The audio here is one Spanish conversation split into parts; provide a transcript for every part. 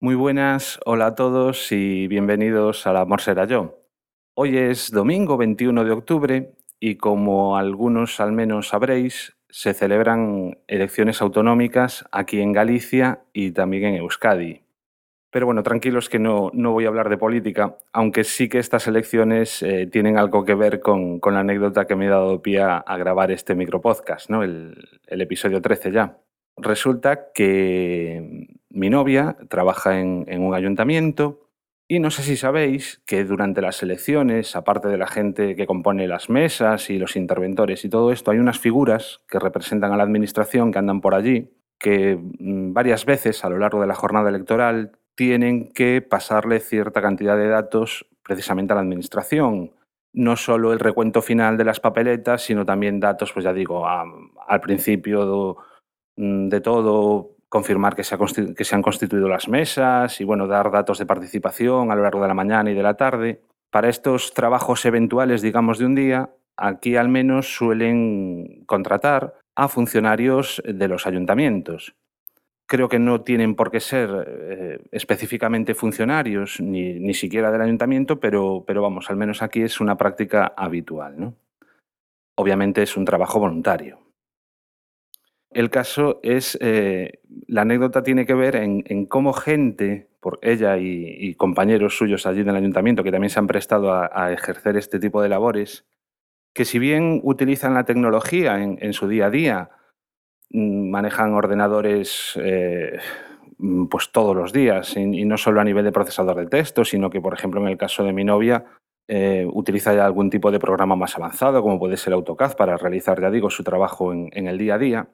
Muy buenas, hola a todos y bienvenidos a La Amor será yo. Hoy es domingo 21 de octubre y como algunos al menos sabréis, se celebran elecciones autonómicas aquí en Galicia y también en Euskadi. Pero bueno, tranquilos que no, no voy a hablar de política, aunque sí que estas elecciones eh, tienen algo que ver con, la anécdota que me he dado pie a, grabar este micropodcast, ¿no? el, el episodio 13 ya. Resulta que mi novia trabaja en, un ayuntamiento y no sé si sabéis que durante las elecciones, aparte de la gente que compone las mesas y los interventores y todo esto, hay unas figuras que representan a la administración que andan por allí, que mm, varias veces a lo largo de la jornada electoral tienen que pasarle cierta cantidad de datos precisamente a la administración. No solo el recuento final de las papeletas, sino también datos, pues ya digo, al principio de todo, confirmar que se, ha que se han constituido las mesas y bueno, dar datos de participación a lo largo de la mañana y de la tarde. Para estos trabajos eventuales, digamos, de un día, aquí al menos suelen contratar a funcionarios de los ayuntamientos creo que no tienen por qué ser eh, específicamente funcionarios, ni, ni, siquiera del ayuntamiento, pero, pero vamos, al menos aquí es una práctica habitual. ¿no? Obviamente es un trabajo voluntario. El caso es, eh, la anécdota tiene que ver en, cómo gente, por ella y, compañeros suyos allí en el ayuntamiento, que también se han prestado a, ejercer este tipo de labores, que si bien utilizan la tecnología en, su día a día, Mm, manejan ordenadores eh, pues todos los días y, no solo a nivel de procesador de texto, sino que, por ejemplo, en el caso de mi novia, eh, utiliza ya algún tipo de programa más avanzado, como puede ser AutoCAD, para realizar, ya digo, su trabajo en el día a día.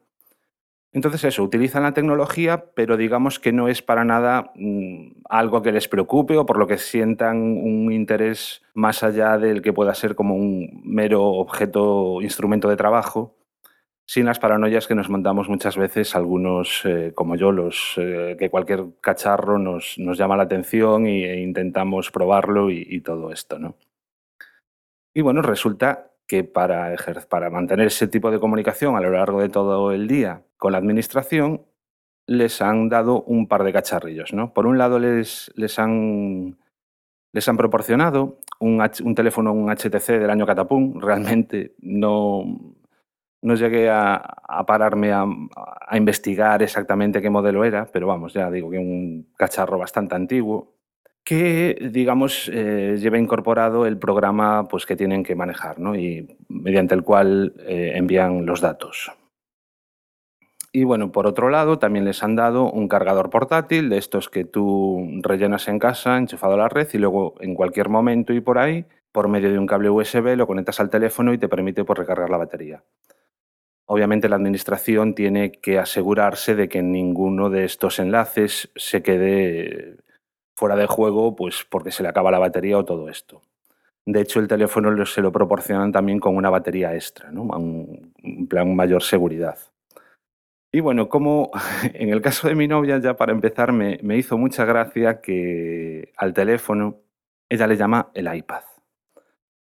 Entonces eso, utilizan la tecnología, pero digamos que no es para nada mmm, algo que les preocupe o por lo que sientan un interés más allá del que pueda ser como un mero objeto, instrumento de trabajo, sin las paranoias que nos montamos muchas veces algunos, eh, como yo, los eh, que cualquier cacharro nos, llama la atención e intentamos probarlo y, y, todo esto, ¿no? Y bueno, resulta que para, para mantener ese tipo de comunicación a lo largo de todo el día con la administración, les han dado un par de cacharrillos, ¿no? Por un lado, les, les, han, les han proporcionado un, teléfono, un HTC del año Catapum, realmente no no llegué a, pararme a, investigar exactamente qué modelo era, pero vamos, ya digo que un cacharro bastante antiguo que, digamos, eh, lleva incorporado el programa pues, que tienen que manejar ¿no? y mediante el cual eh, envían los datos. Y bueno, por otro lado, también les han dado un cargador portátil de estos que tú rellenas en casa, enchufado a la red y luego en cualquier momento y por ahí, por medio de un cable USB, lo conectas al teléfono y te permite pues, recargar la batería. Obviamente la administración tiene que asegurarse de que ninguno de estos enlaces se quede fuera de juego pues porque se le acaba la batería o todo esto. De hecho, el teléfono se lo proporcionan también con una batería extra, ¿no? un, plan mayor seguridad. Y bueno, como en el caso de mi novia, ya para empezar, me hizo mucha gracia que al teléfono ella le llama el iPad.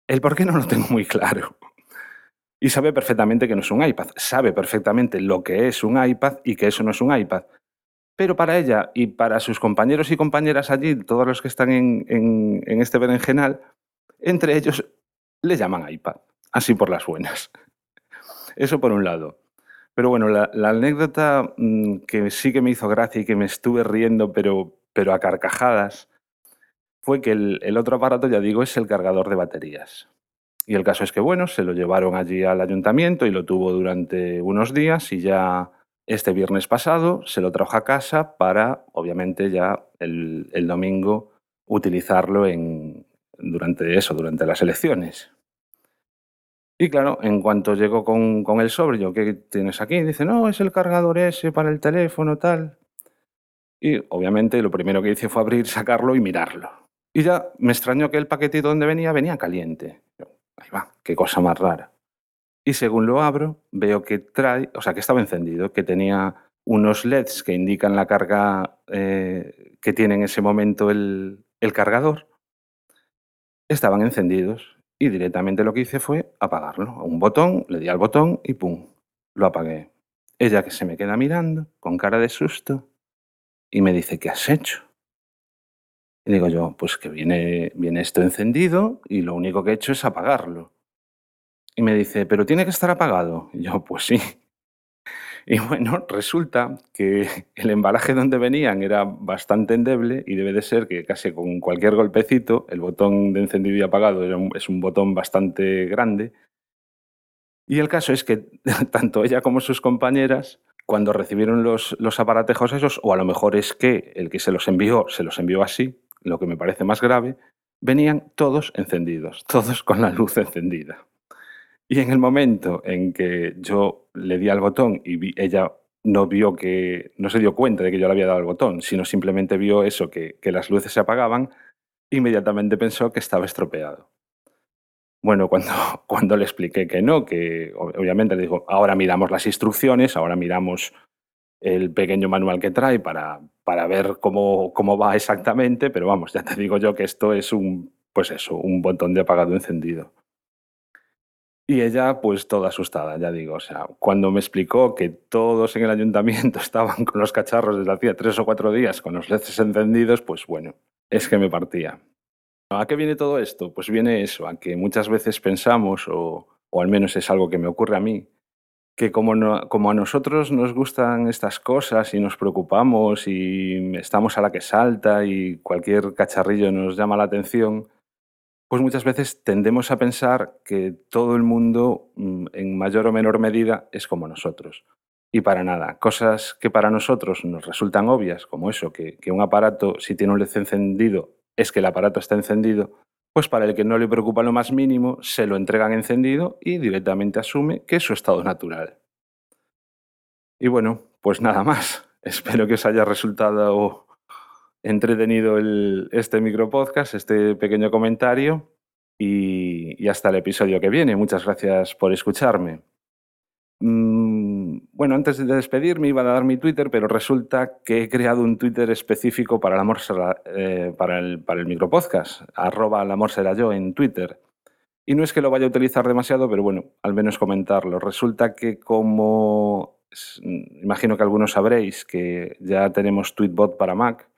El por qué no lo tengo muy claro y sabe perfectamente que no es un iPad, sabe perfectamente lo que es un iPad y que eso no es un iPad. Pero para ella y para sus compañeros y compañeras allí, todos los que están en, en, en este berenjenal, entre ellos le llaman iPad, así por las buenas. Eso por un lado. Pero bueno, la, anécdota mmm, que sí que me hizo gracia y que me estuve riendo, pero, pero a carcajadas, fue que el, el otro aparato, ya digo, es el cargador de baterías. Y el caso es que, bueno, se lo llevaron allí al ayuntamiento y lo tuvo durante unos días y ya este viernes pasado se lo trajo a casa para, obviamente, ya el, domingo utilizarlo en, durante eso, durante las elecciones. Y claro, en cuanto llegó con, con el sobre, yo, ¿qué tienes aquí? Dice, no, es el cargador ese para el teléfono, tal. Y obviamente lo primero que hice fue abrir, sacarlo y mirarlo. Y ya me extrañó que el paquetito donde venía venía caliente. Ahí va, qué cosa más rara. Y según lo abro, veo que trae, o sea, que estaba encendido, que tenía unos LEDs que indican la carga eh, que tiene en ese momento el, cargador. Estaban encendidos y directamente lo que hice fue apagarlo. Un botón, le di al botón y pum, lo apagué. Ella que se me queda mirando con cara de susto y me dice, ¿qué has hecho? Y digo yo, pues que viene, viene esto encendido y lo único que he hecho es apagarlo. Y me dice, pero tiene que estar apagado. Y yo, pues sí. Y bueno, resulta que el embalaje donde venían era bastante endeble y debe de ser que casi con cualquier golpecito, el botón de encendido y apagado es un botón bastante grande. Y el caso es que tanto ella como sus compañeras, cuando recibieron los, los aparatejos esos, o a lo mejor es que el que se los envió, se los envió así, lo que me parece más grave, venían todos encendidos, todos con la luz encendida. Y en el momento en que yo le di al botón y ella no vio que, no se dio cuenta de que yo le había dado el botón, sino simplemente vio eso, que, las luces se apagaban, inmediatamente pensó que estaba estropeado. Bueno, cuando, cuando le expliqué que no, que obviamente le dijo, ahora miramos las instrucciones, ahora miramos el pequeño manual que trae para, para ver cómo, cómo va exactamente, pero vamos, ya te digo yo que esto es un, pues eso, un botón de apagado encendido. Y ella, pues toda asustada, ya digo. O sea, cuando me explicó que todos en el ayuntamiento estaban con los cacharros desde hacía tres o cuatro días con los LEDs encendidos, pues bueno, es que me partía. ¿A qué viene todo esto? Pues viene eso, a que muchas veces pensamos, o, o al menos es algo que me ocurre a mí, que como, como a nosotros nos gustan estas cosas y nos preocupamos y estamos a la que salta y cualquier cacharrillo nos llama la atención, pues muchas veces tendemos a pensar que todo el mundo, mm, en mayor o menor medida, es como nosotros. Y para nada, cosas que para nosotros nos resultan obvias, como eso, que, que un aparato, si tiene un LED encendido, es que el aparato está encendido, pues para el que no le preocupa lo más mínimo, se lo entregan encendido y directamente asume que es su estado natural. Y bueno, pues nada más. Espero que os haya resultado entretenido el, este micropodcast, este pequeño comentario y, hasta el episodio que viene. Muchas gracias por escucharme. Mm, bueno, antes de despedirme iba a dar mi Twitter, pero resulta que he creado un Twitter específico para el eh, para, el, micropodcast, arroba el amor será yo en Twitter. Y no es que lo vaya a utilizar demasiado, pero bueno, al menos comentarlo. Resulta que como imagino que algunos sabréis que ya tenemos Tweetbot para Mac,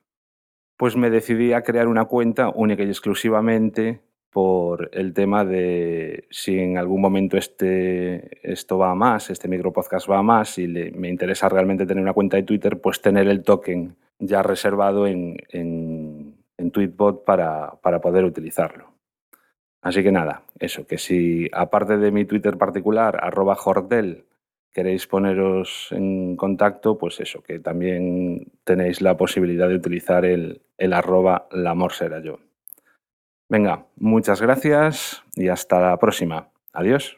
pues me decidí a crear una cuenta única y exclusivamente por el tema de si en algún momento este, esto va a más, este micropodcast va a más y le, me interesa realmente tener una cuenta de Twitter, pues tener el token ya reservado en, en, en Tweetbot para, para poder utilizarlo. Así que nada, eso, que si aparte de mi Twitter particular, arroba Jordel, queréis poneros en contacto, pues eso, que también tenéis la posibilidad de utilizar el, el arroba la será yo. Venga, muchas gracias y hasta la próxima. Adiós.